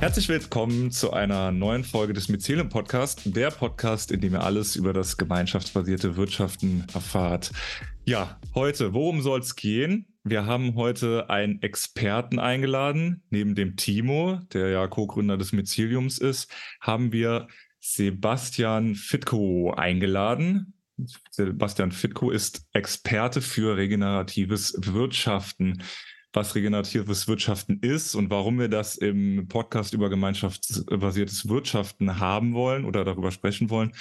Herzlich willkommen zu einer neuen Folge des Mycelium Podcast, der Podcast, in dem ihr alles über das gemeinschaftsbasierte Wirtschaften erfahrt. Ja, heute, worum soll es gehen? Wir haben heute einen Experten eingeladen. Neben dem Timo, der ja Co-Gründer des Myceliums ist, haben wir Sebastian Fitko eingeladen. Sebastian Fitko ist Experte für regeneratives Wirtschaften was regeneratives Wirtschaften ist und warum wir das im Podcast über gemeinschaftsbasiertes Wirtschaften haben wollen oder darüber sprechen wollen.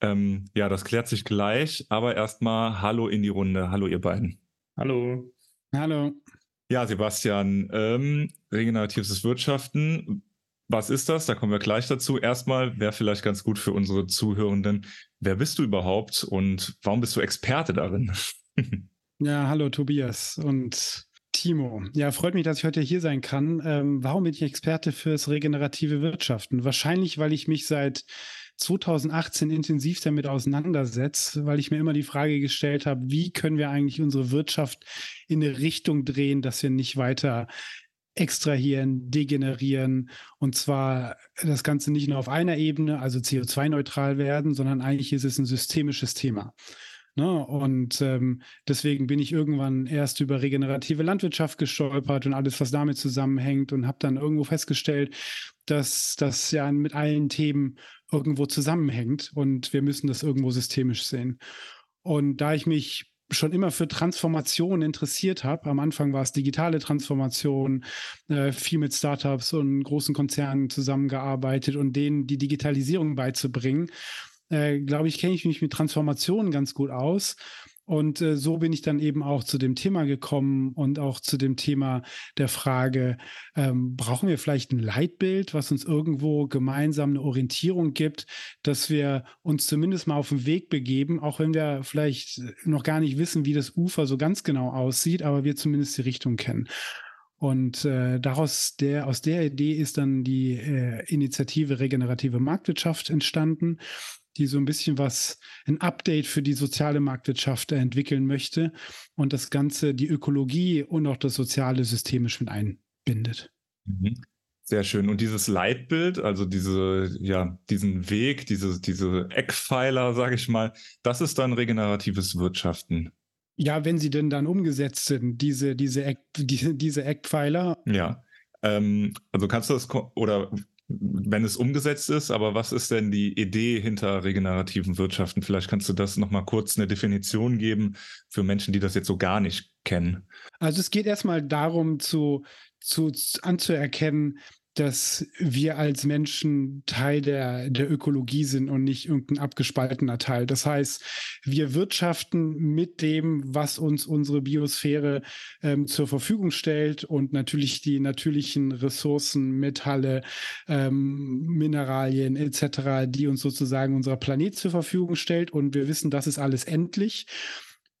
Ähm, ja, das klärt sich gleich, aber erstmal Hallo in die Runde. Hallo, ihr beiden. Hallo. Hallo. Ja, Sebastian, ähm, regeneratives Wirtschaften. Was ist das? Da kommen wir gleich dazu. Erstmal wäre vielleicht ganz gut für unsere Zuhörenden. Wer bist du überhaupt und warum bist du Experte darin? ja, hallo Tobias und Timo, ja, freut mich, dass ich heute hier sein kann. Ähm, warum bin ich Experte fürs regenerative Wirtschaften? Wahrscheinlich, weil ich mich seit 2018 intensiv damit auseinandersetze, weil ich mir immer die Frage gestellt habe, wie können wir eigentlich unsere Wirtschaft in eine Richtung drehen, dass wir nicht weiter extrahieren, degenerieren und zwar das Ganze nicht nur auf einer Ebene, also CO2-neutral werden, sondern eigentlich ist es ein systemisches Thema. Ne? Und ähm, deswegen bin ich irgendwann erst über regenerative Landwirtschaft gestolpert und alles, was damit zusammenhängt und habe dann irgendwo festgestellt, dass das ja mit allen Themen irgendwo zusammenhängt und wir müssen das irgendwo systemisch sehen. Und da ich mich schon immer für Transformation interessiert habe. Am Anfang war es digitale Transformation, äh, viel mit Startups und großen Konzernen zusammengearbeitet und denen die Digitalisierung beizubringen äh, glaube ich, kenne ich mich mit Transformationen ganz gut aus. Und äh, so bin ich dann eben auch zu dem Thema gekommen und auch zu dem Thema der Frage, ähm, brauchen wir vielleicht ein Leitbild, was uns irgendwo gemeinsam eine Orientierung gibt, dass wir uns zumindest mal auf den Weg begeben, auch wenn wir vielleicht noch gar nicht wissen, wie das Ufer so ganz genau aussieht, aber wir zumindest die Richtung kennen. Und äh, daraus der, aus der Idee ist dann die äh, Initiative Regenerative Marktwirtschaft entstanden die so ein bisschen was, ein Update für die soziale Marktwirtschaft entwickeln möchte und das Ganze, die Ökologie und auch das soziale systemisch mit einbindet. Mhm. Sehr schön. Und dieses Leitbild, also diese, ja, diesen Weg, diese, diese Eckpfeiler, sage ich mal, das ist dann regeneratives Wirtschaften. Ja, wenn sie denn dann umgesetzt sind, diese, diese, Eck, die, diese Eckpfeiler. Ja. Ähm, also kannst du das oder wenn es umgesetzt ist, aber was ist denn die Idee hinter regenerativen Wirtschaften? Vielleicht kannst du das nochmal kurz eine Definition geben für Menschen, die das jetzt so gar nicht kennen. Also es geht erstmal darum, zu, zu, anzuerkennen, dass wir als Menschen Teil der, der Ökologie sind und nicht irgendein abgespaltener Teil. Das heißt, wir wirtschaften mit dem, was uns unsere Biosphäre ähm, zur Verfügung stellt und natürlich die natürlichen Ressourcen, Metalle, ähm, Mineralien etc., die uns sozusagen unser Planet zur Verfügung stellt. Und wir wissen, das ist alles endlich.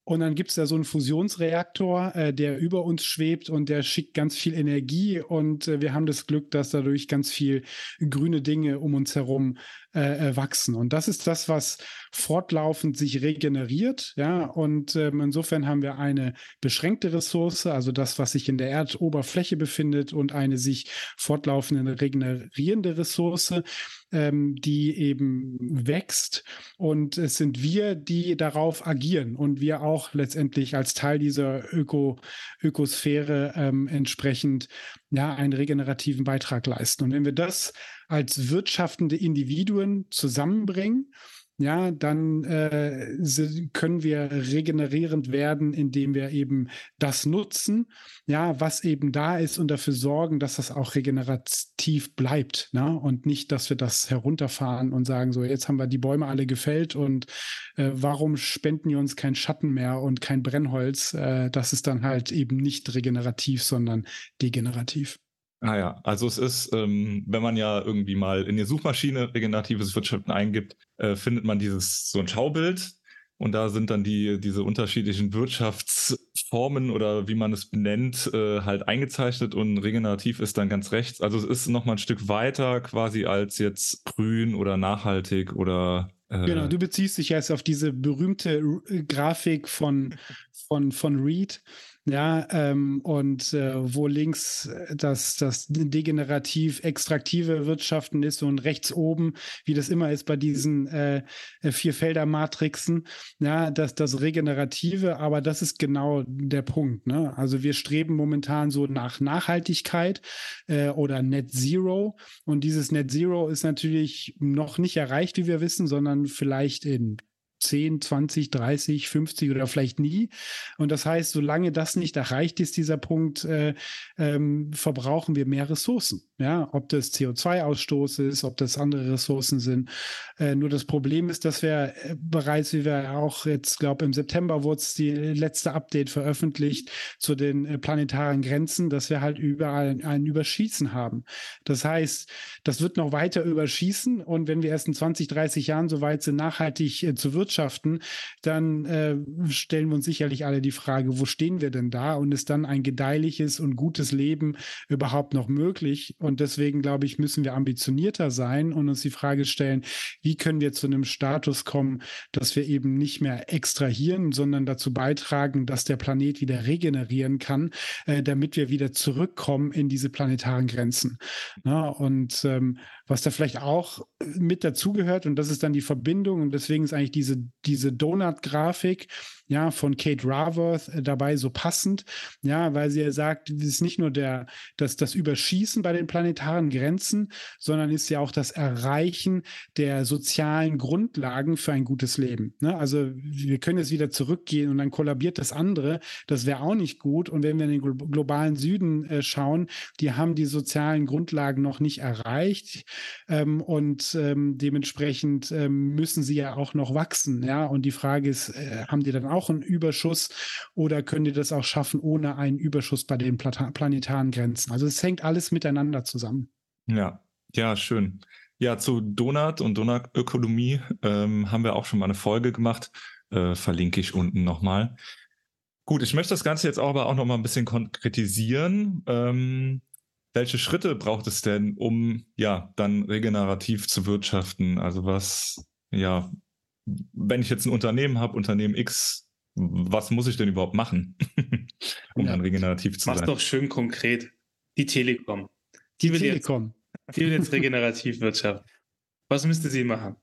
Und dann gibt es da so einen Fusionsreaktor, äh, der über uns schwebt und der schickt ganz viel Energie. Und äh, wir haben das Glück, dass dadurch ganz viel grüne Dinge um uns herum äh, äh, wachsen. Und das ist das, was fortlaufend sich regeneriert. Ja, und ähm, insofern haben wir eine beschränkte Ressource, also das, was sich in der Erdoberfläche befindet, und eine sich fortlaufende regenerierende Ressource ähm, die eben wächst. Und es sind wir, die darauf agieren und wir auch letztendlich als Teil dieser Öko Ökosphäre ähm, entsprechend ja, einen regenerativen Beitrag leisten. Und wenn wir das als wirtschaftende Individuen zusammenbringen, ja, dann äh, können wir regenerierend werden, indem wir eben das nutzen, ja, was eben da ist und dafür sorgen, dass das auch regenerativ bleibt, ne? Und nicht, dass wir das herunterfahren und sagen, so, jetzt haben wir die Bäume alle gefällt und äh, warum spenden die uns kein Schatten mehr und kein Brennholz? Äh, das ist dann halt eben nicht regenerativ, sondern degenerativ. Ah ja, also es ist, ähm, wenn man ja irgendwie mal in die Suchmaschine regeneratives Wirtschaften eingibt, äh, findet man dieses so ein Schaubild und da sind dann die diese unterschiedlichen Wirtschaftsformen oder wie man es benennt äh, halt eingezeichnet und regenerativ ist dann ganz rechts. Also es ist noch mal ein Stück weiter quasi als jetzt grün oder nachhaltig oder äh Genau, du beziehst dich jetzt auf diese berühmte R Grafik von von von Reed ja, ähm, und äh, wo links äh, das, das degenerativ extraktive Wirtschaften ist und rechts oben, wie das immer ist bei diesen äh, äh, Vierfelder-Matrixen, ja, das, das Regenerative, aber das ist genau der Punkt. Ne? Also wir streben momentan so nach Nachhaltigkeit äh, oder Net Zero und dieses Net Zero ist natürlich noch nicht erreicht, wie wir wissen, sondern vielleicht in 10, 20, 30, 50 oder vielleicht nie. Und das heißt, solange das nicht erreicht ist, dieser Punkt, äh, ähm, verbrauchen wir mehr Ressourcen. Ja, ob das CO2-Ausstoß ist, ob das andere Ressourcen sind. Äh, nur das Problem ist, dass wir äh, bereits, wie wir auch jetzt, glaube im September wurde die letzte Update veröffentlicht zu den äh, planetaren Grenzen, dass wir halt überall ein, Überschießen haben. Das heißt, das wird noch weiter überschießen und wenn wir erst in 20, 30 Jahren so weit sind, nachhaltig äh, zu wirtschaften, dann äh, stellen wir uns sicherlich alle die Frage, wo stehen wir denn da und ist dann ein gedeihliches und gutes Leben überhaupt noch möglich? Und deswegen, glaube ich, müssen wir ambitionierter sein und uns die Frage stellen, wie können wir zu einem Status kommen, dass wir eben nicht mehr extrahieren, sondern dazu beitragen, dass der Planet wieder regenerieren kann, äh, damit wir wieder zurückkommen in diese planetaren Grenzen. Na, und ähm, was da vielleicht auch mit dazugehört, und das ist dann die Verbindung, und deswegen ist eigentlich diese, diese Donut-Grafik, ja, von Kate Raworth äh, dabei so passend, ja, weil sie ja sagt, es ist nicht nur der, das, das Überschießen bei den planetaren Grenzen, sondern ist ja auch das Erreichen der sozialen Grundlagen für ein gutes Leben. Ne? Also wir können jetzt wieder zurückgehen und dann kollabiert das andere. Das wäre auch nicht gut. Und wenn wir in den globalen Süden äh, schauen, die haben die sozialen Grundlagen noch nicht erreicht ähm, und ähm, dementsprechend ähm, müssen sie ja auch noch wachsen. Ja, und die Frage ist, äh, haben die dann auch einen Überschuss oder können die das auch schaffen ohne einen Überschuss bei den planetaren Grenzen? Also es hängt alles miteinander zusammen. Ja, ja, schön. Ja, zu Donut und Donutökonomie ähm, haben wir auch schon mal eine Folge gemacht. Äh, verlinke ich unten nochmal. Gut, ich möchte das Ganze jetzt aber auch noch mal ein bisschen konkretisieren. Ähm, welche Schritte braucht es denn, um ja dann regenerativ zu wirtschaften? Also was, ja, wenn ich jetzt ein Unternehmen habe, Unternehmen X, was muss ich denn überhaupt machen, um ja. dann regenerativ zu Mach's sein? Mach's doch schön konkret. Die Telekom. Die, die will Telekom. Jetzt, die will jetzt regenerativ wirtschaften. Was müsste sie machen?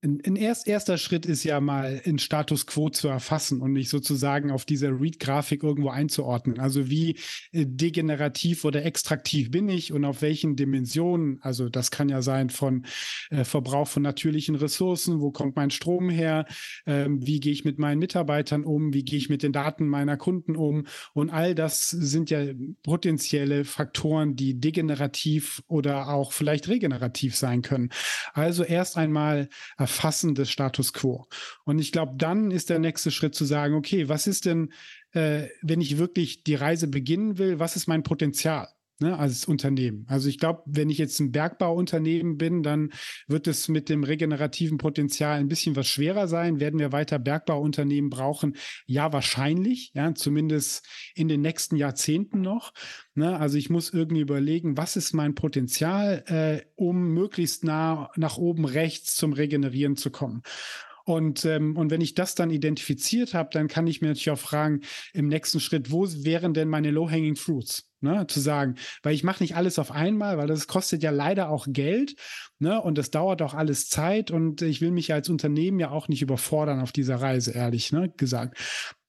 Ein, erst, erster Schritt ist ja mal in Status Quo zu erfassen und nicht sozusagen auf dieser Read-Grafik irgendwo einzuordnen. Also wie äh, degenerativ oder extraktiv bin ich und auf welchen Dimensionen. Also das kann ja sein von äh, Verbrauch von natürlichen Ressourcen, wo kommt mein Strom her, ähm, wie gehe ich mit meinen Mitarbeitern um, wie gehe ich mit den Daten meiner Kunden um. Und all das sind ja potenzielle Faktoren, die degenerativ oder auch vielleicht regenerativ sein können. Also erst einmal Erfassen des Status quo. Und ich glaube, dann ist der nächste Schritt zu sagen, okay, was ist denn, äh, wenn ich wirklich die Reise beginnen will, was ist mein Potenzial? Ne, als Unternehmen. Also ich glaube, wenn ich jetzt ein Bergbauunternehmen bin, dann wird es mit dem regenerativen Potenzial ein bisschen was schwerer sein. Werden wir weiter Bergbauunternehmen brauchen? Ja, wahrscheinlich, ja, zumindest in den nächsten Jahrzehnten noch. Ne, also ich muss irgendwie überlegen, was ist mein Potenzial, äh, um möglichst nah nach oben rechts zum Regenerieren zu kommen. Und, ähm, und wenn ich das dann identifiziert habe, dann kann ich mir natürlich auch fragen, im nächsten Schritt, wo wären denn meine Low-Hanging Fruits? Ne, zu sagen, weil ich mache nicht alles auf einmal, weil das kostet ja leider auch Geld ne, und das dauert auch alles Zeit und ich will mich als Unternehmen ja auch nicht überfordern auf dieser Reise, ehrlich ne, gesagt.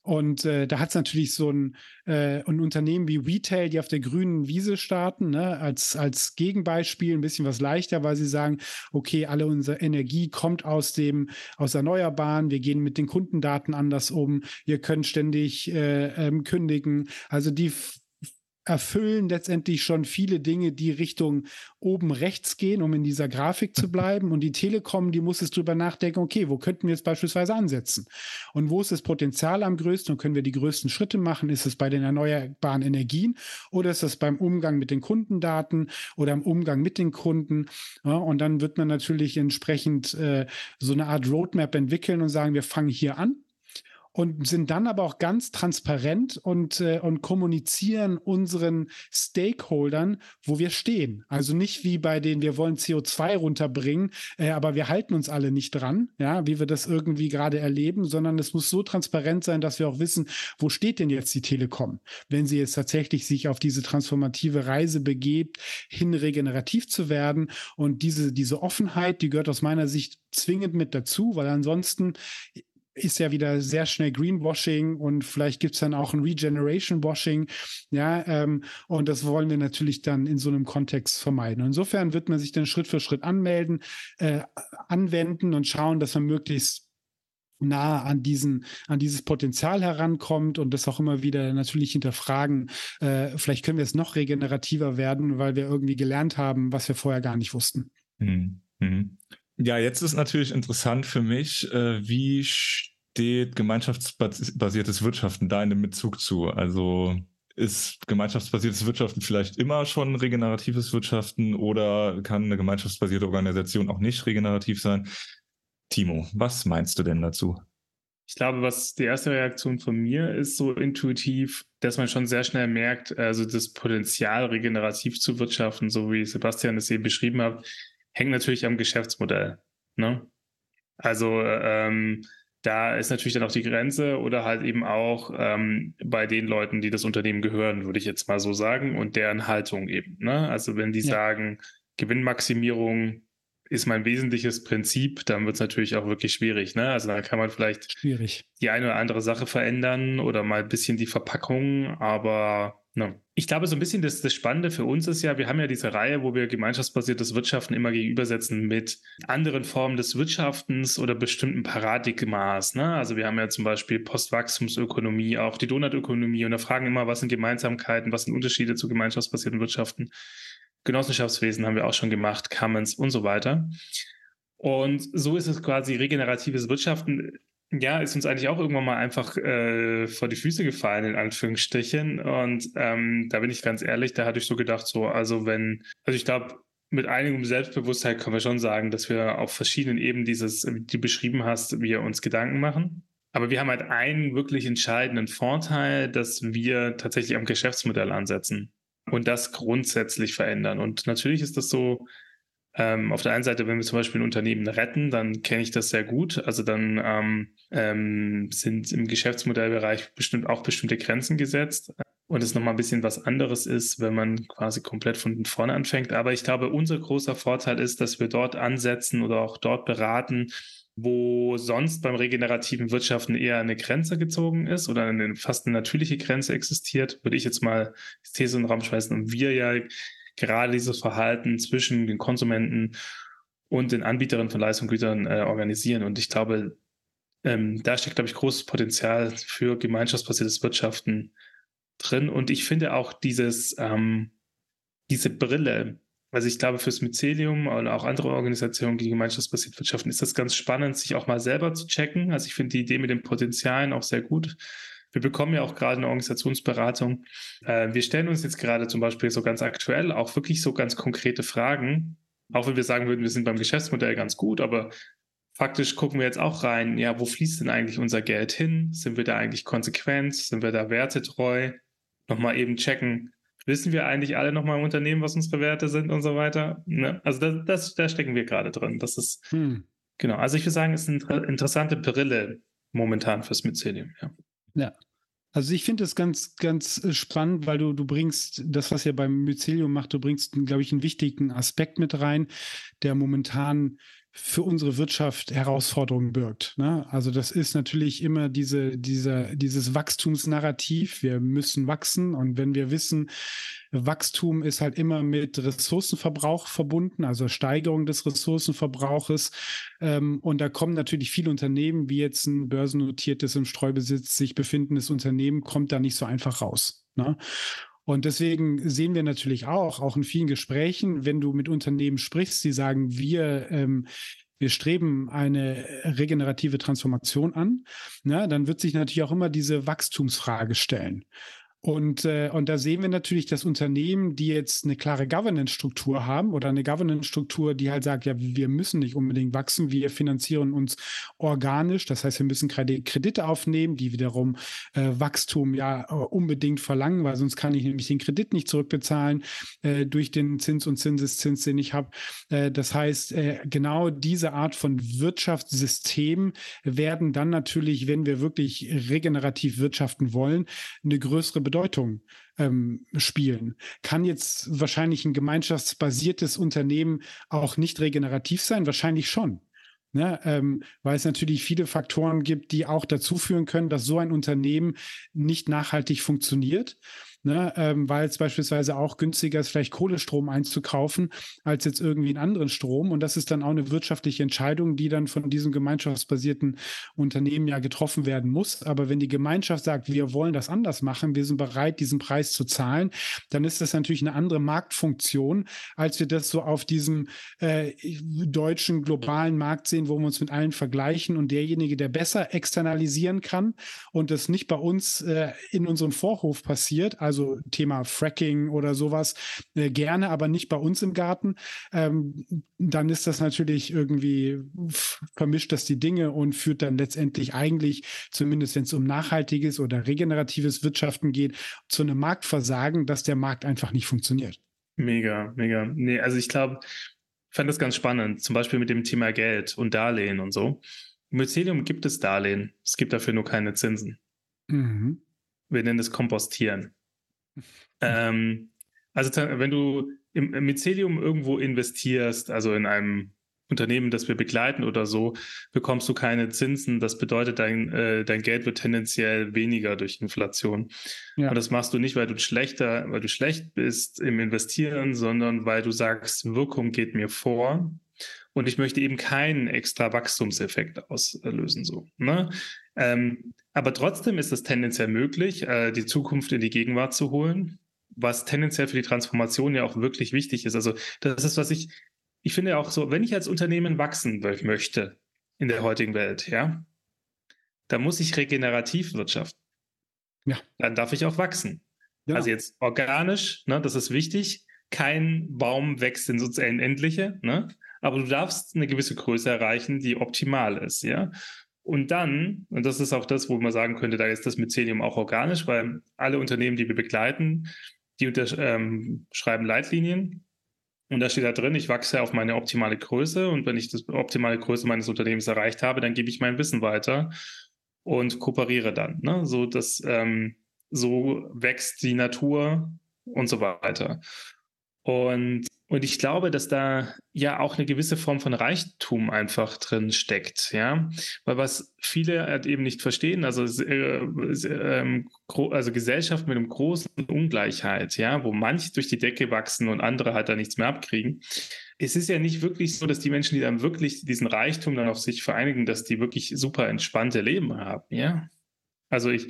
Und äh, da hat es natürlich so ein, äh, ein Unternehmen wie Retail, die auf der grünen Wiese starten, ne, als, als Gegenbeispiel ein bisschen was leichter, weil sie sagen, okay, alle unsere Energie kommt aus dem, aus Erneuerbaren, wir gehen mit den Kundendaten anders um, wir können ständig äh, ähm, kündigen. Also die erfüllen letztendlich schon viele Dinge, die Richtung oben rechts gehen, um in dieser Grafik zu bleiben. Und die Telekom, die muss es drüber nachdenken, okay, wo könnten wir jetzt beispielsweise ansetzen? Und wo ist das Potenzial am größten und können wir die größten Schritte machen? Ist es bei den erneuerbaren Energien oder ist es beim Umgang mit den Kundendaten oder im Umgang mit den Kunden? Ja, und dann wird man natürlich entsprechend äh, so eine Art Roadmap entwickeln und sagen, wir fangen hier an und sind dann aber auch ganz transparent und, äh, und kommunizieren unseren Stakeholdern, wo wir stehen. Also nicht wie bei denen, wir wollen CO2 runterbringen, äh, aber wir halten uns alle nicht dran, ja, wie wir das irgendwie gerade erleben, sondern es muss so transparent sein, dass wir auch wissen, wo steht denn jetzt die Telekom, wenn sie jetzt tatsächlich sich auf diese transformative Reise begebt, hin regenerativ zu werden. Und diese, diese Offenheit, die gehört aus meiner Sicht zwingend mit dazu, weil ansonsten ist ja wieder sehr schnell Greenwashing und vielleicht gibt es dann auch ein Regeneration-Washing. Ja, ähm, und das wollen wir natürlich dann in so einem Kontext vermeiden. insofern wird man sich dann Schritt für Schritt anmelden, äh, anwenden und schauen, dass man möglichst nah an diesen, an dieses Potenzial herankommt und das auch immer wieder natürlich hinterfragen. Äh, vielleicht können wir es noch regenerativer werden, weil wir irgendwie gelernt haben, was wir vorher gar nicht wussten. Mhm. Ja, jetzt ist natürlich interessant für mich, äh, wie steht gemeinschaftsbasiertes Wirtschaften da in dem Bezug zu? Also ist gemeinschaftsbasiertes Wirtschaften vielleicht immer schon regeneratives Wirtschaften oder kann eine gemeinschaftsbasierte Organisation auch nicht regenerativ sein? Timo, was meinst du denn dazu? Ich glaube, was die erste Reaktion von mir ist, so intuitiv, dass man schon sehr schnell merkt, also das Potenzial, regenerativ zu wirtschaften, so wie Sebastian es eben beschrieben hat, hängt natürlich am Geschäftsmodell. Ne? Also ähm, da ist natürlich dann auch die Grenze oder halt eben auch ähm, bei den Leuten, die das Unternehmen gehören, würde ich jetzt mal so sagen, und deren Haltung eben. Ne? Also wenn die ja. sagen, Gewinnmaximierung ist mein wesentliches Prinzip, dann wird es natürlich auch wirklich schwierig. Ne? Also da kann man vielleicht schwierig. die eine oder andere Sache verändern oder mal ein bisschen die Verpackung, aber No. Ich glaube, so ein bisschen das, das Spannende für uns ist ja, wir haben ja diese Reihe, wo wir gemeinschaftsbasiertes Wirtschaften immer gegenübersetzen mit anderen Formen des Wirtschaftens oder bestimmten Paradigmas. Ne? Also wir haben ja zum Beispiel Postwachstumsökonomie, auch die Donutökonomie und da fragen immer, was sind Gemeinsamkeiten, was sind Unterschiede zu gemeinschaftsbasierten Wirtschaften. Genossenschaftswesen haben wir auch schon gemacht, Commons und so weiter. Und so ist es quasi regeneratives Wirtschaften ja, ist uns eigentlich auch irgendwann mal einfach äh, vor die Füße gefallen, in Anführungsstrichen. Und ähm, da bin ich ganz ehrlich, da hatte ich so gedacht, so, also wenn, also ich glaube, mit einigem Selbstbewusstsein können wir schon sagen, dass wir auf verschiedenen Ebenen dieses, wie du beschrieben hast, wir uns Gedanken machen. Aber wir haben halt einen wirklich entscheidenden Vorteil, dass wir tatsächlich am Geschäftsmodell ansetzen und das grundsätzlich verändern. Und natürlich ist das so, ähm, auf der einen Seite, wenn wir zum Beispiel ein Unternehmen retten, dann kenne ich das sehr gut. Also dann ähm, ähm, sind im Geschäftsmodellbereich bestimmt auch bestimmte Grenzen gesetzt. Und es nochmal ein bisschen was anderes ist, wenn man quasi komplett von vorne anfängt. Aber ich glaube, unser großer Vorteil ist, dass wir dort ansetzen oder auch dort beraten, wo sonst beim regenerativen Wirtschaften eher eine Grenze gezogen ist oder eine fast eine natürliche Grenze existiert, würde ich jetzt mal die These in den Raum schmeißen. Und wir ja gerade dieses Verhalten zwischen den Konsumenten und den Anbieterinnen von Leistungsgütern äh, organisieren. Und ich glaube, ähm, da steckt, glaube ich, großes Potenzial für gemeinschaftsbasiertes Wirtschaften drin. Und ich finde auch dieses, ähm, diese Brille, also ich glaube, fürs Mycelium oder auch andere Organisationen, die gemeinschaftsbasiert wirtschaften, ist das ganz spannend, sich auch mal selber zu checken. Also ich finde die Idee mit den Potenzialen auch sehr gut. Wir bekommen ja auch gerade eine Organisationsberatung. Äh, wir stellen uns jetzt gerade zum Beispiel so ganz aktuell auch wirklich so ganz konkrete Fragen, auch wenn wir sagen würden, wir sind beim Geschäftsmodell ganz gut, aber faktisch gucken wir jetzt auch rein, ja, wo fließt denn eigentlich unser Geld hin? Sind wir da eigentlich konsequent? Sind wir da wertetreu? Nochmal eben checken, wissen wir eigentlich alle nochmal im Unternehmen, was unsere Werte sind und so weiter? Ne? Also das, das, da stecken wir gerade drin. Das ist, hm. genau. Also ich würde sagen, es ist eine interessante Brille momentan fürs Mycelium, ja. Ja. Also ich finde es ganz, ganz äh, spannend, weil du, du bringst das, was ihr beim Mycelium macht, du bringst, glaube ich, einen wichtigen Aspekt mit rein, der momentan für unsere Wirtschaft Herausforderungen birgt. Ne? Also das ist natürlich immer diese, dieser, dieses Wachstumsnarrativ. Wir müssen wachsen und wenn wir wissen, Wachstum ist halt immer mit Ressourcenverbrauch verbunden, also Steigerung des Ressourcenverbrauches. Ähm, und da kommen natürlich viele Unternehmen, wie jetzt ein börsennotiertes im Streubesitz sich befindendes Unternehmen, kommt da nicht so einfach raus. Ne? Und deswegen sehen wir natürlich auch, auch in vielen Gesprächen, wenn du mit Unternehmen sprichst, die sagen, wir, ähm, wir streben eine regenerative Transformation an, na, dann wird sich natürlich auch immer diese Wachstumsfrage stellen. Und, äh, und da sehen wir natürlich, dass Unternehmen, die jetzt eine klare Governance-Struktur haben oder eine Governance-Struktur, die halt sagt, ja, wir müssen nicht unbedingt wachsen, wir finanzieren uns organisch. Das heißt, wir müssen Kredite aufnehmen, die wiederum äh, Wachstum ja äh, unbedingt verlangen, weil sonst kann ich nämlich den Kredit nicht zurückbezahlen äh, durch den Zins und Zinseszins, den ich habe. Äh, das heißt, äh, genau diese Art von Wirtschaftssystem werden dann natürlich, wenn wir wirklich regenerativ wirtschaften wollen, eine größere Bedeutung ähm, spielen. Kann jetzt wahrscheinlich ein gemeinschaftsbasiertes Unternehmen auch nicht regenerativ sein? Wahrscheinlich schon. Ne, ähm, weil es natürlich viele Faktoren gibt, die auch dazu führen können, dass so ein Unternehmen nicht nachhaltig funktioniert ne? ähm, weil es beispielsweise auch günstiger ist, vielleicht Kohlestrom einzukaufen, als jetzt irgendwie einen anderen Strom. Und das ist dann auch eine wirtschaftliche Entscheidung, die dann von diesem gemeinschaftsbasierten Unternehmen ja getroffen werden muss. Aber wenn die Gemeinschaft sagt, wir wollen das anders machen, wir sind bereit, diesen Preis zu zahlen, dann ist das natürlich eine andere Marktfunktion, als wir das so auf diesem äh, deutschen globalen Markt sehen, wo wir uns mit allen vergleichen und derjenige, der besser externalisieren kann und das nicht bei uns äh, in unserem Vorhof passiert, also Thema Fracking oder sowas, äh, gerne, aber nicht bei uns im Garten, ähm, dann ist das natürlich irgendwie vermischt das die Dinge und führt dann letztendlich eigentlich, zumindest wenn es um nachhaltiges oder regeneratives Wirtschaften geht, zu einem Marktversagen, dass der Markt einfach nicht funktioniert. Mega, mega. Nee, also ich glaube, ich fand das ganz spannend, zum Beispiel mit dem Thema Geld und Darlehen und so. Im Mycelium gibt es Darlehen, es gibt dafür nur keine Zinsen. Mhm. Wir nennen es Kompostieren. Ähm, also wenn du im, im Mycelium irgendwo investierst, also in einem Unternehmen, das wir begleiten oder so, bekommst du keine Zinsen. Das bedeutet, dein, äh, dein Geld wird tendenziell weniger durch Inflation. Ja. Und das machst du nicht, weil du schlechter, weil du schlecht bist im Investieren, sondern weil du sagst, Wirkung geht mir vor. Und ich möchte eben keinen extra Wachstumseffekt auslösen. So, ne? Ähm, aber trotzdem ist es tendenziell möglich, äh, die Zukunft in die Gegenwart zu holen, was tendenziell für die Transformation ja auch wirklich wichtig ist. Also das ist, was ich, ich finde auch so, wenn ich als Unternehmen wachsen möchte in der heutigen Welt, ja, dann muss ich regenerativ wirtschaften. Ja. Dann darf ich auch wachsen. Ja. Also jetzt organisch, ne, das ist wichtig. Kein Baum wächst ins Unendliche, ne? aber du darfst eine gewisse Größe erreichen, die optimal ist, ja. Und dann, und das ist auch das, wo man sagen könnte, da ist das Mycelium auch organisch, weil alle Unternehmen, die wir begleiten, die unterschreiben ähm, Leitlinien. Und da steht da drin, ich wachse auf meine optimale Größe. Und wenn ich die optimale Größe meines Unternehmens erreicht habe, dann gebe ich mein Wissen weiter und kooperiere dann. Ne? So, dass, ähm, so wächst die Natur und so weiter. Und und ich glaube, dass da ja auch eine gewisse Form von Reichtum einfach drin steckt, ja. Weil was viele halt eben nicht verstehen, also, äh, äh, also Gesellschaft mit einem großen Ungleichheit, ja, wo manche durch die Decke wachsen und andere halt da nichts mehr abkriegen. Es ist ja nicht wirklich so, dass die Menschen, die dann wirklich diesen Reichtum dann auf sich vereinigen, dass die wirklich super entspannte Leben haben, ja. Also ich,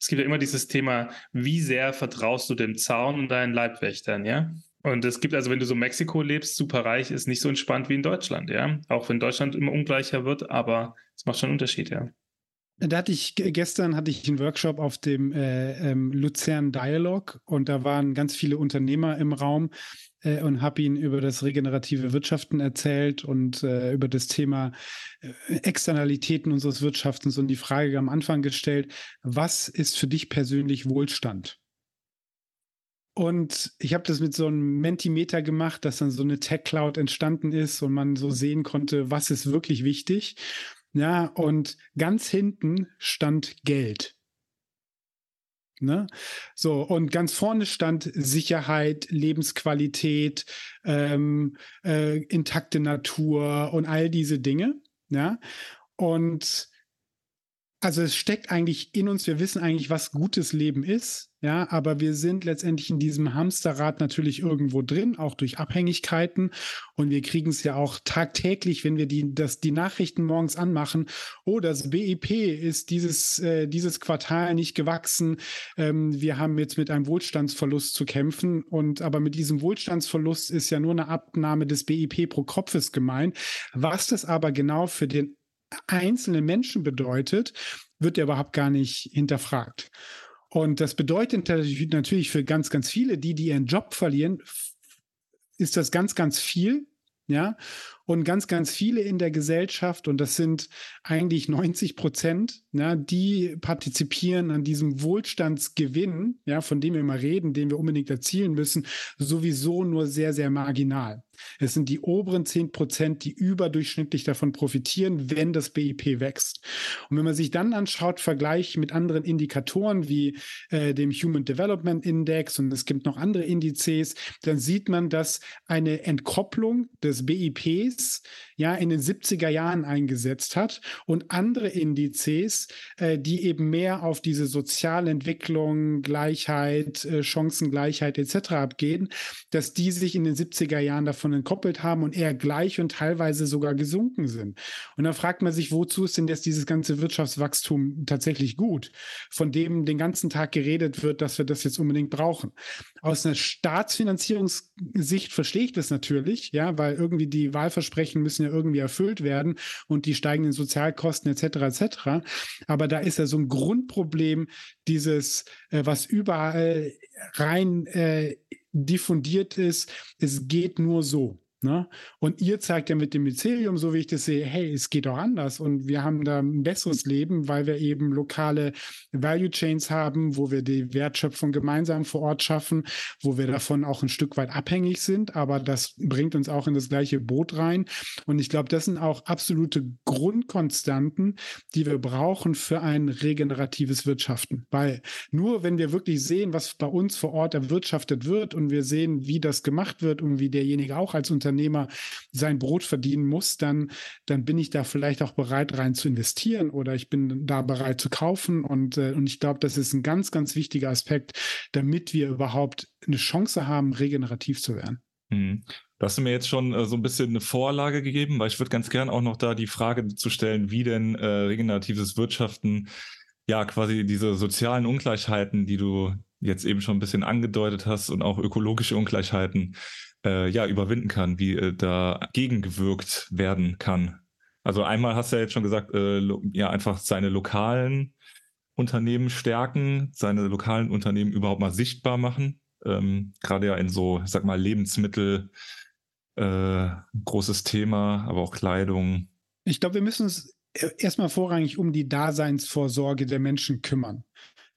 es gibt ja immer dieses Thema, wie sehr vertraust du dem Zaun und deinen Leibwächtern, ja? Und es gibt also, wenn du so in Mexiko lebst, super reich, ist nicht so entspannt wie in Deutschland, ja. Auch wenn Deutschland immer ungleicher wird, aber es macht schon einen Unterschied, ja. Da hatte ich gestern hatte ich einen Workshop auf dem äh, ähm, Luzern Dialog und da waren ganz viele Unternehmer im Raum äh, und habe ihnen über das regenerative Wirtschaften erzählt und äh, über das Thema äh, Externalitäten unseres Wirtschaftens und die Frage am Anfang gestellt, was ist für dich persönlich Wohlstand? Und ich habe das mit so einem Mentimeter gemacht, dass dann so eine Tech Cloud entstanden ist und man so sehen konnte, was ist wirklich wichtig. Ja, und ganz hinten stand Geld. Ne? So, und ganz vorne stand Sicherheit, Lebensqualität, ähm, äh, intakte Natur und all diese Dinge. Ja, und also es steckt eigentlich in uns, wir wissen eigentlich, was gutes Leben ist, ja, aber wir sind letztendlich in diesem Hamsterrad natürlich irgendwo drin, auch durch Abhängigkeiten. Und wir kriegen es ja auch tagtäglich, wenn wir die, das, die Nachrichten morgens anmachen. Oh, das BIP ist dieses, äh, dieses Quartal nicht gewachsen. Ähm, wir haben jetzt mit einem Wohlstandsverlust zu kämpfen. Und aber mit diesem Wohlstandsverlust ist ja nur eine Abnahme des BIP pro Kopfes gemeint. Was das aber genau für den einzelnen Menschen bedeutet, wird ja überhaupt gar nicht hinterfragt. Und das bedeutet natürlich für ganz, ganz viele, die, die ihren Job verlieren, ist das ganz, ganz viel. Ja, und ganz, ganz viele in der Gesellschaft, und das sind eigentlich 90 Prozent, ja, die partizipieren an diesem Wohlstandsgewinn, ja, von dem wir immer reden, den wir unbedingt erzielen müssen, sowieso nur sehr, sehr marginal. Es sind die oberen 10 Prozent, die überdurchschnittlich davon profitieren, wenn das BIP wächst. Und wenn man sich dann anschaut, Vergleich mit anderen Indikatoren wie äh, dem Human Development Index und es gibt noch andere Indizes, dann sieht man, dass eine Entkopplung des BIPs Indizes ja in den 70er Jahren eingesetzt hat und andere Indizes, äh, die eben mehr auf diese Sozialentwicklung, Gleichheit, äh, Chancengleichheit etc. abgehen, dass die sich in den 70er Jahren davon entkoppelt haben und eher gleich und teilweise sogar gesunken sind. Und da fragt man sich, wozu ist denn jetzt dieses ganze Wirtschaftswachstum tatsächlich gut, von dem den ganzen Tag geredet wird, dass wir das jetzt unbedingt brauchen. Aus einer Staatsfinanzierungssicht verstehe ich das natürlich, ja, weil irgendwie die Wahlversprechen müssen ja irgendwie erfüllt werden und die steigenden Sozialkosten etc. etc. Aber da ist ja so ein Grundproblem dieses, äh, was überall rein äh, diffundiert ist, es geht nur so. Ne? Und ihr zeigt ja mit dem Mycelium, so wie ich das sehe, hey, es geht auch anders und wir haben da ein besseres Leben, weil wir eben lokale Value Chains haben, wo wir die Wertschöpfung gemeinsam vor Ort schaffen, wo wir davon auch ein Stück weit abhängig sind, aber das bringt uns auch in das gleiche Boot rein. Und ich glaube, das sind auch absolute Grundkonstanten, die wir brauchen für ein regeneratives Wirtschaften, weil nur wenn wir wirklich sehen, was bei uns vor Ort erwirtschaftet wird und wir sehen, wie das gemacht wird und wie derjenige auch als Unternehmen Unternehmer sein Brot verdienen muss, dann, dann bin ich da vielleicht auch bereit rein zu investieren oder ich bin da bereit zu kaufen. Und, äh, und ich glaube, das ist ein ganz, ganz wichtiger Aspekt, damit wir überhaupt eine Chance haben, regenerativ zu werden. Mhm. Du hast mir jetzt schon äh, so ein bisschen eine Vorlage gegeben, weil ich würde ganz gern auch noch da die Frage zu stellen, wie denn äh, regeneratives Wirtschaften ja quasi diese sozialen Ungleichheiten, die du jetzt eben schon ein bisschen angedeutet hast und auch ökologische Ungleichheiten, äh, ja, überwinden kann, wie äh, da gegengewirkt werden kann. Also einmal hast du ja jetzt schon gesagt, äh, ja, einfach seine lokalen Unternehmen stärken, seine lokalen Unternehmen überhaupt mal sichtbar machen. Ähm, Gerade ja in so, ich sag mal, Lebensmittel, äh, großes Thema, aber auch Kleidung. Ich glaube, wir müssen uns erstmal vorrangig um die Daseinsvorsorge der Menschen kümmern.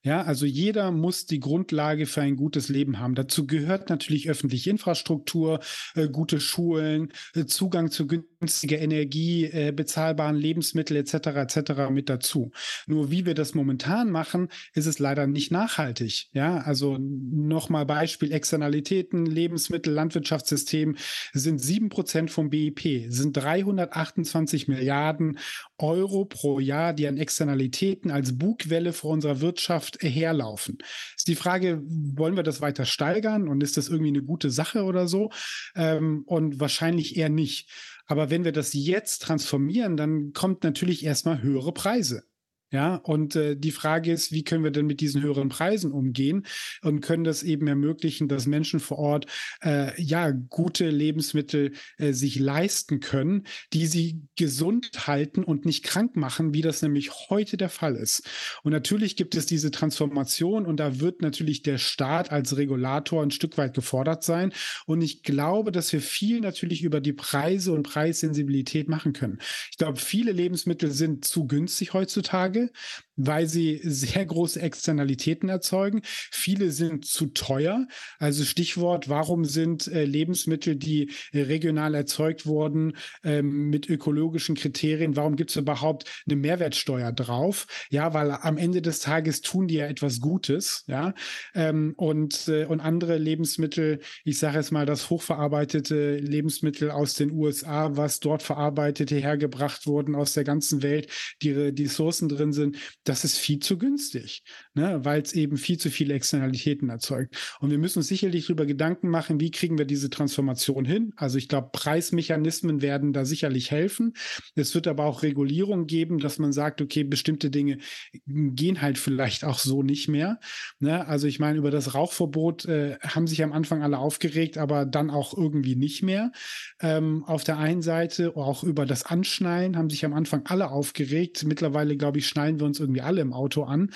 Ja, also jeder muss die Grundlage für ein gutes Leben haben. Dazu gehört natürlich öffentliche Infrastruktur, äh, gute Schulen, äh, Zugang zu günstiger Energie, äh, bezahlbaren Lebensmittel etc. etc. mit dazu. Nur wie wir das momentan machen, ist es leider nicht nachhaltig. Ja, also nochmal Beispiel Externalitäten, Lebensmittel, Landwirtschaftssystem sind sieben Prozent vom BIP, sind 328 Milliarden Euro pro Jahr, die an Externalitäten als Bugwelle vor unserer Wirtschaft herlaufen. Ist die Frage, wollen wir das weiter steigern und ist das irgendwie eine gute Sache oder so? Ähm, und wahrscheinlich eher nicht. Aber wenn wir das jetzt transformieren, dann kommt natürlich erstmal höhere Preise. Ja, und äh, die Frage ist, wie können wir denn mit diesen höheren Preisen umgehen und können das eben ermöglichen, dass Menschen vor Ort äh, ja gute Lebensmittel äh, sich leisten können, die sie gesund halten und nicht krank machen, wie das nämlich heute der Fall ist. Und natürlich gibt es diese Transformation und da wird natürlich der Staat als Regulator ein Stück weit gefordert sein. Und ich glaube, dass wir viel natürlich über die Preise und Preissensibilität machen können. Ich glaube, viele Lebensmittel sind zu günstig heutzutage Frage, weil sie sehr große Externalitäten erzeugen. Viele sind zu teuer. Also Stichwort, warum sind äh, Lebensmittel, die regional erzeugt wurden, äh, mit ökologischen Kriterien, warum gibt es überhaupt eine Mehrwertsteuer drauf? Ja, weil am Ende des Tages tun die ja etwas Gutes, ja. Ähm, und, äh, und andere Lebensmittel, ich sage jetzt mal, das hochverarbeitete Lebensmittel aus den USA, was dort verarbeitet hergebracht wurden aus der ganzen Welt, die, die Ressourcen drin sind, das ist viel zu günstig, ne? weil es eben viel zu viele Externalitäten erzeugt. Und wir müssen uns sicherlich darüber Gedanken machen, wie kriegen wir diese Transformation hin. Also ich glaube, Preismechanismen werden da sicherlich helfen. Es wird aber auch Regulierung geben, dass man sagt, okay, bestimmte Dinge gehen halt vielleicht auch so nicht mehr. Ne? Also ich meine, über das Rauchverbot äh, haben sich am Anfang alle aufgeregt, aber dann auch irgendwie nicht mehr. Ähm, auf der einen Seite auch über das Anschnallen haben sich am Anfang alle aufgeregt. Mittlerweile, glaube ich, schnallen wir uns irgendwie alle im Auto an.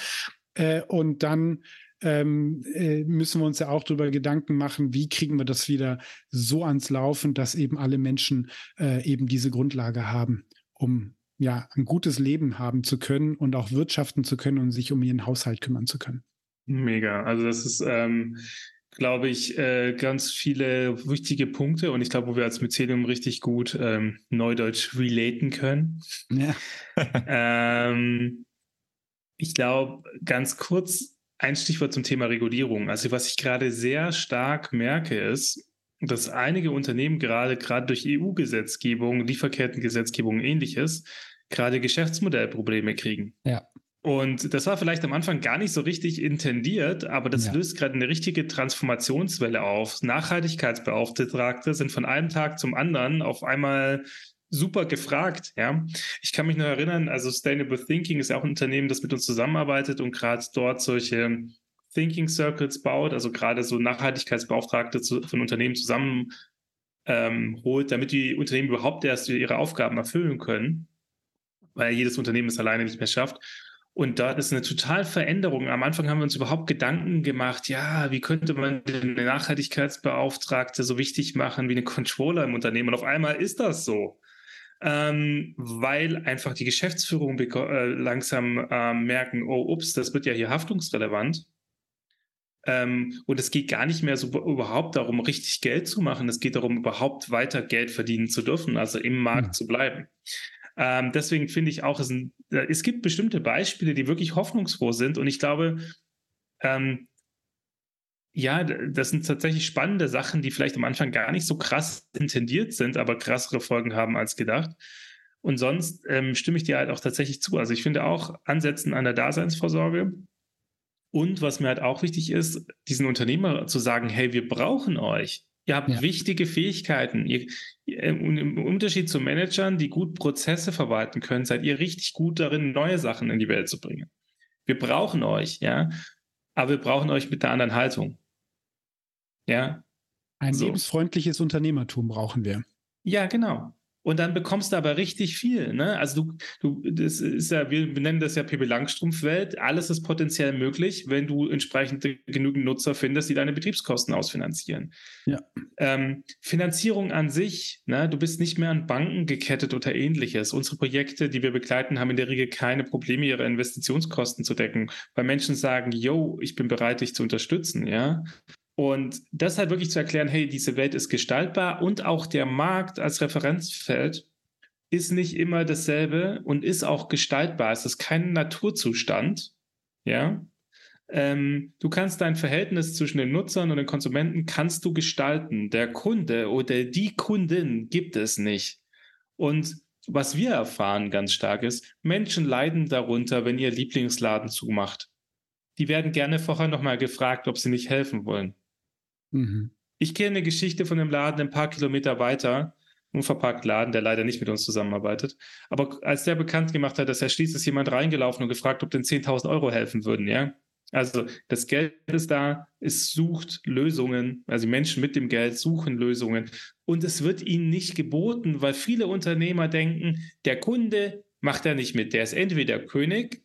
Äh, und dann ähm, äh, müssen wir uns ja auch darüber Gedanken machen, wie kriegen wir das wieder so ans Laufen, dass eben alle Menschen äh, eben diese Grundlage haben, um ja ein gutes Leben haben zu können und auch wirtschaften zu können und sich um ihren Haushalt kümmern zu können. Mega. Also das ist, ähm, glaube ich, äh, ganz viele wichtige Punkte und ich glaube, wo wir als Mycelium richtig gut ähm, Neudeutsch relaten können. Ja. ähm, ich glaube, ganz kurz ein Stichwort zum Thema Regulierung. Also was ich gerade sehr stark merke, ist, dass einige Unternehmen gerade, gerade durch EU-Gesetzgebung, Lieferkettengesetzgebung und ähnliches, gerade Geschäftsmodellprobleme kriegen. Ja. Und das war vielleicht am Anfang gar nicht so richtig intendiert, aber das ja. löst gerade eine richtige Transformationswelle auf. Nachhaltigkeitsbeauftragte sind von einem Tag zum anderen auf einmal super gefragt. Ja, ich kann mich noch erinnern, also Sustainable Thinking ist ja auch ein Unternehmen, das mit uns zusammenarbeitet und gerade dort solche Thinking Circles baut, also gerade so Nachhaltigkeitsbeauftragte zu, von Unternehmen zusammen ähm, holt, damit die Unternehmen überhaupt erst ihre Aufgaben erfüllen können, weil jedes Unternehmen es alleine nicht mehr schafft. Und dort ist eine total Veränderung. Am Anfang haben wir uns überhaupt Gedanken gemacht, ja, wie könnte man den Nachhaltigkeitsbeauftragte so wichtig machen wie eine Controller im Unternehmen? Und auf einmal ist das so ähm, weil einfach die Geschäftsführung äh, langsam äh, merken, oh, ups, das wird ja hier haftungsrelevant. Ähm, und es geht gar nicht mehr so überhaupt darum, richtig Geld zu machen. Es geht darum, überhaupt weiter Geld verdienen zu dürfen, also im Markt mhm. zu bleiben. Ähm, deswegen finde ich auch, es, ein, es, gibt bestimmte Beispiele, die wirklich hoffnungsfroh sind. Und ich glaube, ähm, ja, das sind tatsächlich spannende Sachen, die vielleicht am Anfang gar nicht so krass intendiert sind, aber krassere Folgen haben als gedacht. Und sonst ähm, stimme ich dir halt auch tatsächlich zu. Also ich finde auch Ansätzen an der Daseinsvorsorge. Und was mir halt auch wichtig ist, diesen Unternehmer zu sagen, hey, wir brauchen euch. Ihr habt ja. wichtige Fähigkeiten. Ihr, Im Unterschied zu Managern, die gut Prozesse verwalten können, seid ihr richtig gut darin, neue Sachen in die Welt zu bringen. Wir brauchen euch, ja. Aber wir brauchen euch mit einer anderen Haltung. Ja. Ein so. lebensfreundliches Unternehmertum brauchen wir. Ja, genau. Und dann bekommst du aber richtig viel. Ne? Also du, du, das ist ja, wir nennen das ja Pippi Langstrumpf-Welt. Alles ist potenziell möglich, wenn du entsprechend genügend Nutzer findest, die deine Betriebskosten ausfinanzieren. Ja. Ähm, Finanzierung an sich, ne? du bist nicht mehr an Banken gekettet oder ähnliches. Unsere Projekte, die wir begleiten, haben in der Regel keine Probleme, ihre Investitionskosten zu decken, weil Menschen sagen, yo, ich bin bereit, dich zu unterstützen. Ja, und das halt wirklich zu erklären, hey, diese Welt ist gestaltbar und auch der Markt als Referenzfeld ist nicht immer dasselbe und ist auch gestaltbar. Es ist kein Naturzustand. Ja. Ähm, du kannst dein Verhältnis zwischen den Nutzern und den Konsumenten kannst du gestalten. Der Kunde oder die Kundin gibt es nicht. Und was wir erfahren ganz stark ist, Menschen leiden darunter, wenn ihr Lieblingsladen zumacht. Die werden gerne vorher nochmal gefragt, ob sie nicht helfen wollen. Mhm. Ich kenne eine Geschichte von einem Laden ein paar Kilometer weiter, unverpackt Laden, der leider nicht mit uns zusammenarbeitet. Aber als der bekannt gemacht hat, dass er schließt, ist jemand reingelaufen und gefragt, ob den 10.000 Euro helfen würden, ja. Also das Geld ist da, es sucht Lösungen, also Menschen mit dem Geld suchen Lösungen und es wird ihnen nicht geboten, weil viele Unternehmer denken, der Kunde macht da nicht mit, der ist entweder König,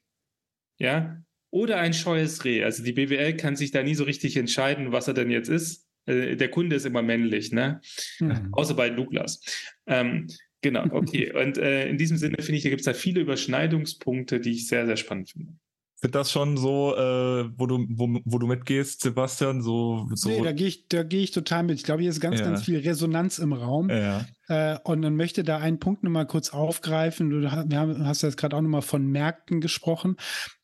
ja, oder ein scheues Reh. Also die BWL kann sich da nie so richtig entscheiden, was er denn jetzt ist. Äh, der Kunde ist immer männlich, ne? Mhm. Außer bei Douglas. Ähm, genau, okay. Und äh, in diesem Sinne finde ich, da gibt es da viele Überschneidungspunkte, die ich sehr, sehr spannend finde. Sind das schon so, äh, wo, du, wo, wo du mitgehst, Sebastian? So, so nee, da gehe ich, geh ich total mit. Ich glaube, hier ist ganz, ja. ganz viel Resonanz im Raum. Ja. Äh, und dann möchte da einen Punkt nochmal kurz aufgreifen. Du hast jetzt gerade auch nochmal von Märkten gesprochen.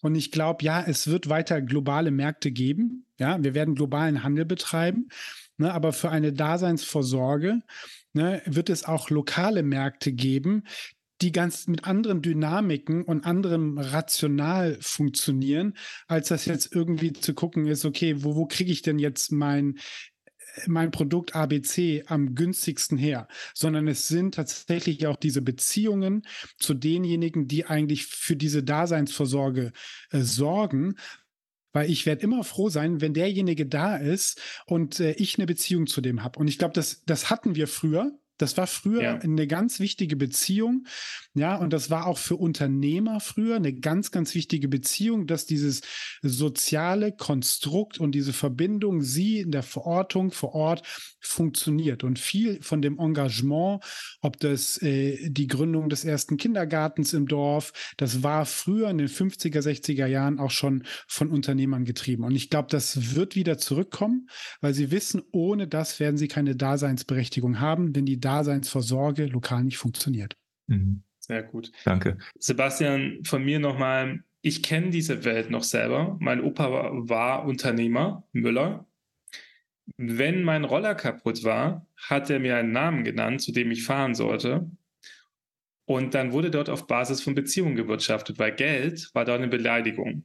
Und ich glaube, ja, es wird weiter globale Märkte geben. Ja, wir werden globalen Handel betreiben. Ne, aber für eine Daseinsvorsorge ne, wird es auch lokale Märkte geben, die ganz mit anderen Dynamiken und anderem Rational funktionieren, als das jetzt irgendwie zu gucken ist, okay, wo, wo kriege ich denn jetzt mein, mein Produkt ABC am günstigsten her, sondern es sind tatsächlich auch diese Beziehungen zu denjenigen, die eigentlich für diese Daseinsvorsorge äh, sorgen, weil ich werde immer froh sein, wenn derjenige da ist und äh, ich eine Beziehung zu dem habe. Und ich glaube, das, das hatten wir früher Das war früher ja. eine ganz wichtige Beziehung. Ja, und das war auch für Unternehmer früher eine ganz, ganz wichtige Beziehung, dass dieses soziale Konstrukt und diese Verbindung, sie in der Verortung vor Ort funktioniert. Und viel von dem Engagement, ob das äh, die Gründung des ersten Kindergartens im Dorf, das war früher in den 50er, 60er Jahren auch schon von Unternehmern getrieben. Und ich glaube, das wird wieder zurückkommen, weil sie wissen, ohne das werden sie keine Daseinsberechtigung haben, wenn die Daseinsvorsorge lokal nicht funktioniert. Mhm. Sehr gut. Danke. Sebastian, von mir nochmal, ich kenne diese Welt noch selber. Mein Opa war, war Unternehmer, Müller. Wenn mein Roller kaputt war, hat er mir einen Namen genannt, zu dem ich fahren sollte. Und dann wurde dort auf Basis von Beziehungen gewirtschaftet, weil Geld war dort eine Beleidigung.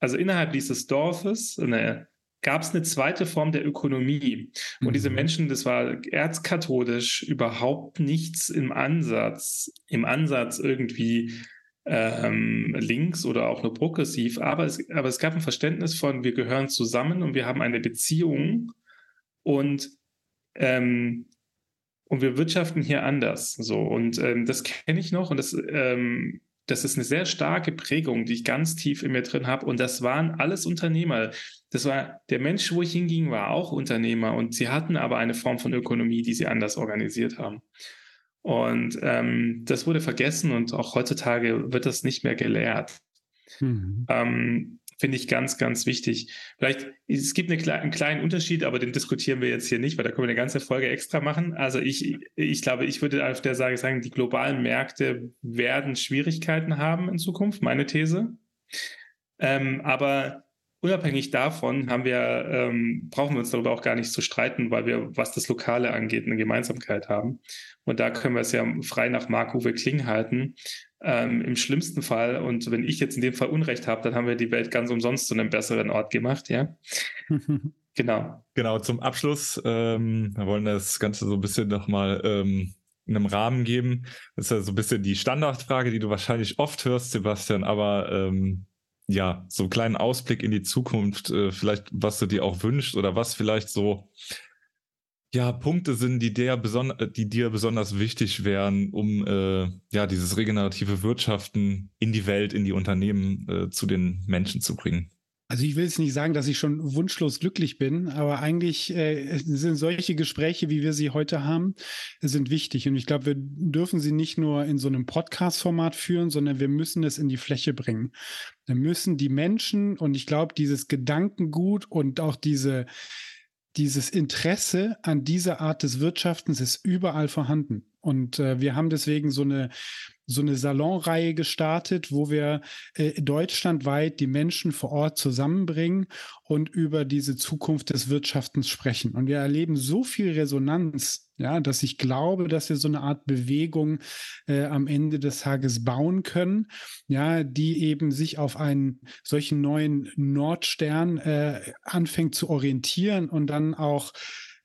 Also innerhalb dieses Dorfes eine gab es eine zweite Form der Ökonomie. Und mhm. diese Menschen, das war erzkatholisch, überhaupt nichts im Ansatz, im Ansatz irgendwie ähm, links oder auch nur progressiv, aber es, aber es gab ein Verständnis von, wir gehören zusammen und wir haben eine Beziehung und, ähm, und wir wirtschaften hier anders. So, und ähm, das kenne ich noch und das ähm, das ist eine sehr starke Prägung, die ich ganz tief in mir drin habe. Und das waren alles Unternehmer. Das war der Mensch, wo ich hinging, war auch Unternehmer. Und sie hatten aber eine Form von Ökonomie, die sie anders organisiert haben. Und ähm, das wurde vergessen und auch heutzutage wird das nicht mehr gelehrt. Mhm. Ähm, Finde ich ganz, ganz wichtig. Vielleicht, es gibt eine, einen kleinen Unterschied, aber den diskutieren wir jetzt hier nicht, weil da können wir eine ganze Folge extra machen. Also ich, ich glaube, ich würde auf der Seite sagen, die globalen Märkte werden Schwierigkeiten haben in Zukunft, meine These. Ähm, aber unabhängig davon haben wir, ähm, brauchen wir uns darüber auch gar nicht zu streiten, weil wir, was das Lokale angeht, eine Gemeinsamkeit haben. Und da können wir es ja frei nach Marc-Uwe Kling halten. Ähm, Im schlimmsten Fall, und wenn ich jetzt in dem Fall Unrecht habe, dann haben wir die Welt ganz umsonst zu einem besseren Ort gemacht, ja. genau. Genau, zum Abschluss, ähm, wir wollen das Ganze so ein bisschen nochmal ähm, in einem Rahmen geben. Das ist ja so ein bisschen die Standardfrage, die du wahrscheinlich oft hörst, Sebastian, aber ähm, ja, so einen kleinen Ausblick in die Zukunft, äh, vielleicht was du dir auch wünschst oder was vielleicht so ja, Punkte sind, die, der beson äh, die dir besonders wichtig wären, um äh, ja dieses regenerative Wirtschaften in die Welt, in die Unternehmen äh, zu den Menschen zu bringen? Also ich will jetzt nicht sagen, dass ich schon wunschlos glücklich bin, aber eigentlich äh, sind solche Gespräche, wie wir sie heute haben, sind wichtig. Und ich glaube, wir dürfen sie nicht nur in so einem Podcast-Format führen, sondern wir müssen es in die Fläche bringen. Wir müssen die Menschen und ich glaube, dieses Gedankengut und auch diese dieses Interesse an dieser Art des Wirtschaftens ist überall vorhanden. Und äh, wir haben deswegen so eine so eine Salonreihe gestartet, wo wir äh, deutschlandweit die Menschen vor Ort zusammenbringen und über diese Zukunft des Wirtschaftens sprechen. Und wir erleben so viel Resonanz, ja, dass ich glaube, dass wir so eine Art Bewegung äh, am Ende des Tages bauen können, ja, die eben sich auf einen solchen neuen Nordstern äh, anfängt zu orientieren und dann auch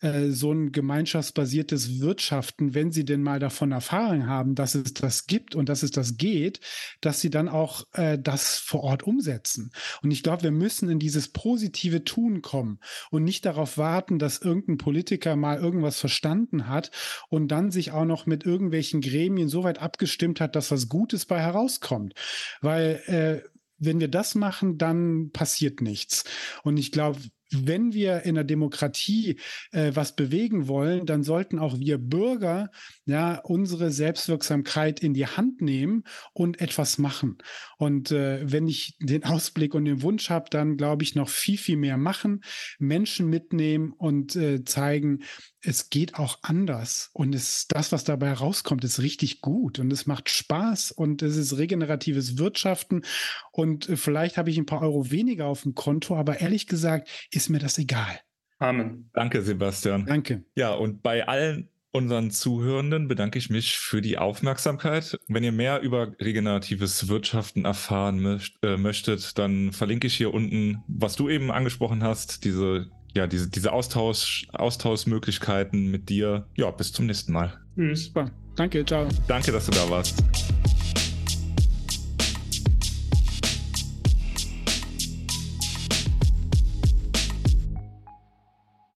äh, so ein gemeinschaftsbasiertes Wirtschaften, wenn sie denn mal davon erfahren haben, dass es das gibt und dass es das geht, dass sie dann auch äh, das vor Ort umsetzen. Und ich glaube, wir müssen in dieses positive Tun kommen und nicht darauf warten, dass irgendein Politiker mal irgendwas verstanden hat und dann sich auch noch mit irgendwelchen Gremien so weit abgestimmt hat, dass was Gutes bei herauskommt. Weil äh, wenn wir das machen, dann passiert nichts. Und ich glaube, wenn wir in der Demokratie äh, was bewegen wollen, dann sollten auch wir Bürger ja unsere Selbstwirksamkeit in die Hand nehmen und etwas machen. Und äh, wenn ich den Ausblick und den Wunsch habe, dann glaube ich noch viel, viel mehr machen, Menschen mitnehmen und äh, zeigen, es geht auch anders. Und es, das, was dabei rauskommt, ist richtig gut und es macht Spaß und es ist regeneratives Wirtschaften. Und äh, vielleicht habe ich ein paar Euro weniger auf dem Konto, aber ehrlich gesagt ist mir das egal. Amen. Danke, Sebastian. Danke. Ja, und bei allen unseren Zuhörenden bedanke ich mich für die Aufmerksamkeit. Wenn ihr mehr über regeneratives Wirtschaften erfahren möcht, äh, möchtet, dann verlinke ich hier unten, was du eben angesprochen hast, diese ja, diese, diese Austausch, Austauschmöglichkeiten mit dir. Ja, bis zum nächsten Mal. Super. Danke, ciao. Danke, dass du da warst.